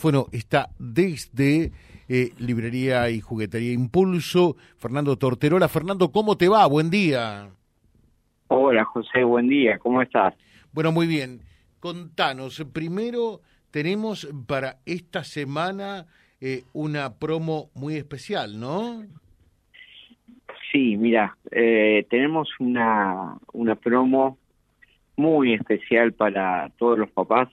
Bueno, está desde eh, Librería y Juguetería Impulso, Fernando Torterola. Fernando, ¿cómo te va? Buen día. Hola, José, buen día. ¿Cómo estás? Bueno, muy bien. Contanos, primero tenemos para esta semana eh, una promo muy especial, ¿no? Sí, mira, eh, tenemos una, una promo muy especial para todos los papás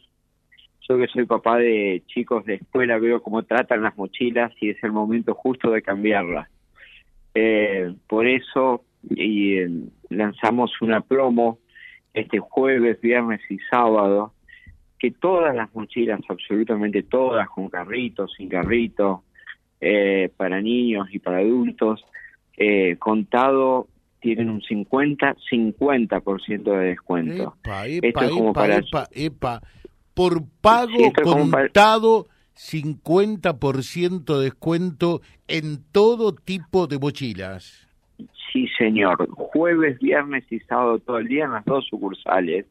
yo que soy papá de chicos de escuela veo cómo tratan las mochilas y es el momento justo de cambiarlas. Eh, por eso y, eh, lanzamos una promo este jueves, viernes y sábado, que todas las mochilas, absolutamente todas, con carritos, sin carrito, eh, para niños y para adultos, contado tienen un 50-50% de descuento. Esto es como para por pago contado, 50% de descuento en todo tipo de mochilas. Sí, señor. Jueves, viernes y sábado todo el día en las dos sucursales.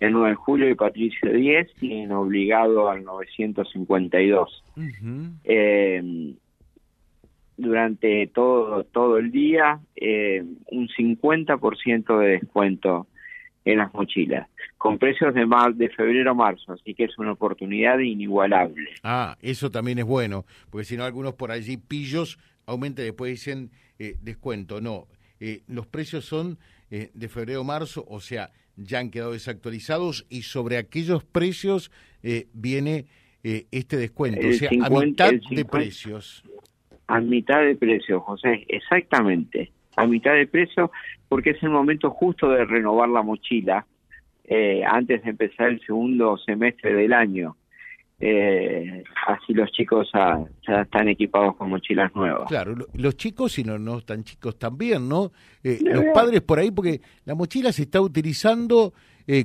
En 9 de julio y Patricio 10 y en Obligado al 952. eh, durante todo todo el día eh, un 50% de descuento en las mochilas, con precios de, mar, de febrero a marzo, así que es una oportunidad inigualable. Ah, eso también es bueno, porque si no algunos por allí pillos aumenta y después dicen eh, descuento. No, eh, los precios son eh, de febrero a marzo, o sea, ya han quedado desactualizados y sobre aquellos precios viene este descuento, o sea, a mitad de precios. A mitad de precios, José, exactamente a mitad de precio porque es el momento justo de renovar la mochila eh, antes de empezar el segundo semestre del año. Eh, así los chicos ya, están equipados con mochilas nuevas. Claro, los chicos y no, no tan chicos también, ¿no? Eh, los padres por ahí, porque la mochila se está utilizando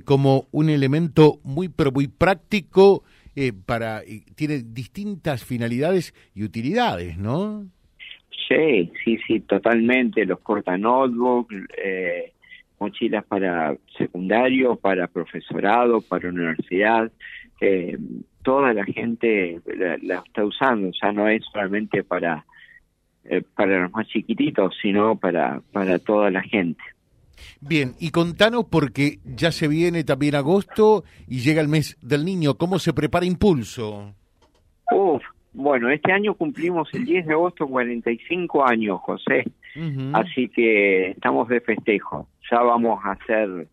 como un elemento muy, pero muy práctico para, tiene distintas finalidades y utilidades, ¿no? Sí, sí, sí, totalmente. Los corta notebook, eh, mochilas para secundario, para profesorado, para universidad. Eh, toda la gente la, está usando. Ya no es solamente para eh, para los más chiquititos, sino para para toda la gente. Bien, y contanos porque ya se viene también agosto y llega el mes del niño. ¿Cómo se prepara Impulso? Uf, bueno, este año cumplimos el 10 de agosto 45 años, José. Así que estamos de festejo. Ya vamos a hacer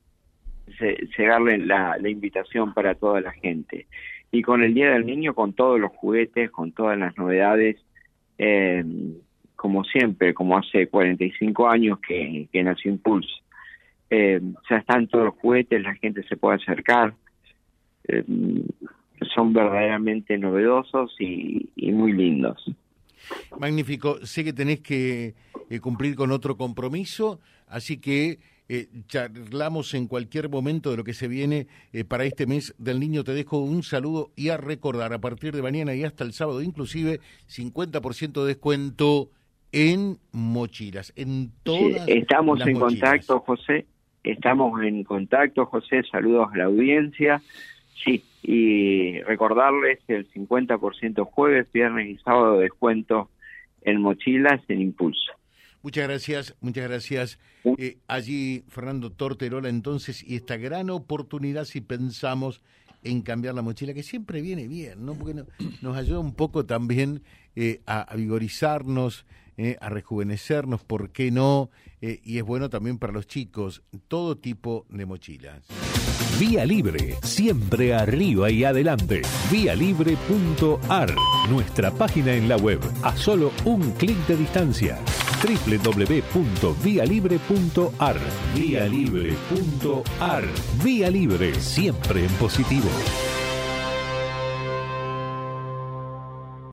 llegarle la, la invitación para toda la gente. Y con el Día del Niño, con todos los juguetes, con todas las novedades, eh, como siempre, como hace 45 años que, que nació Impulse. Eh, ya están todos los juguetes, la gente se puede acercar. Eh, son verdaderamente novedosos y, muy lindos. Magnífico. Sé que tenés que eh, cumplir con otro compromiso, así que eh, charlamos en cualquier momento de lo que se viene eh, para este mes del niño. Te dejo un saludo y a recordar, a partir de mañana y hasta el sábado, inclusive 50% de descuento en mochilas, en todas Estamos en contacto, José. Estamos en contacto, José. Saludos a la audiencia. Sí, y recordarles el 50% jueves, viernes y sábado de descuento en mochilas en Impulso. Muchas gracias, muchas gracias. Eh, allí Fernando Torterola entonces y esta gran oportunidad si pensamos en cambiar la mochila, que siempre viene bien, ¿no? Porque nos ayuda un poco también eh, a, vigorizarnos, eh, a rejuvenecernos, ¿por qué no? y es bueno también para los chicos, todo tipo de mochilas. Vía Libre, siempre arriba y adelante. Vialibre.ar, nuestra página en la web, a solo un clic de distancia. www.vialibre.ar. Vialibre.ar. Vía Libre, siempre en positivo.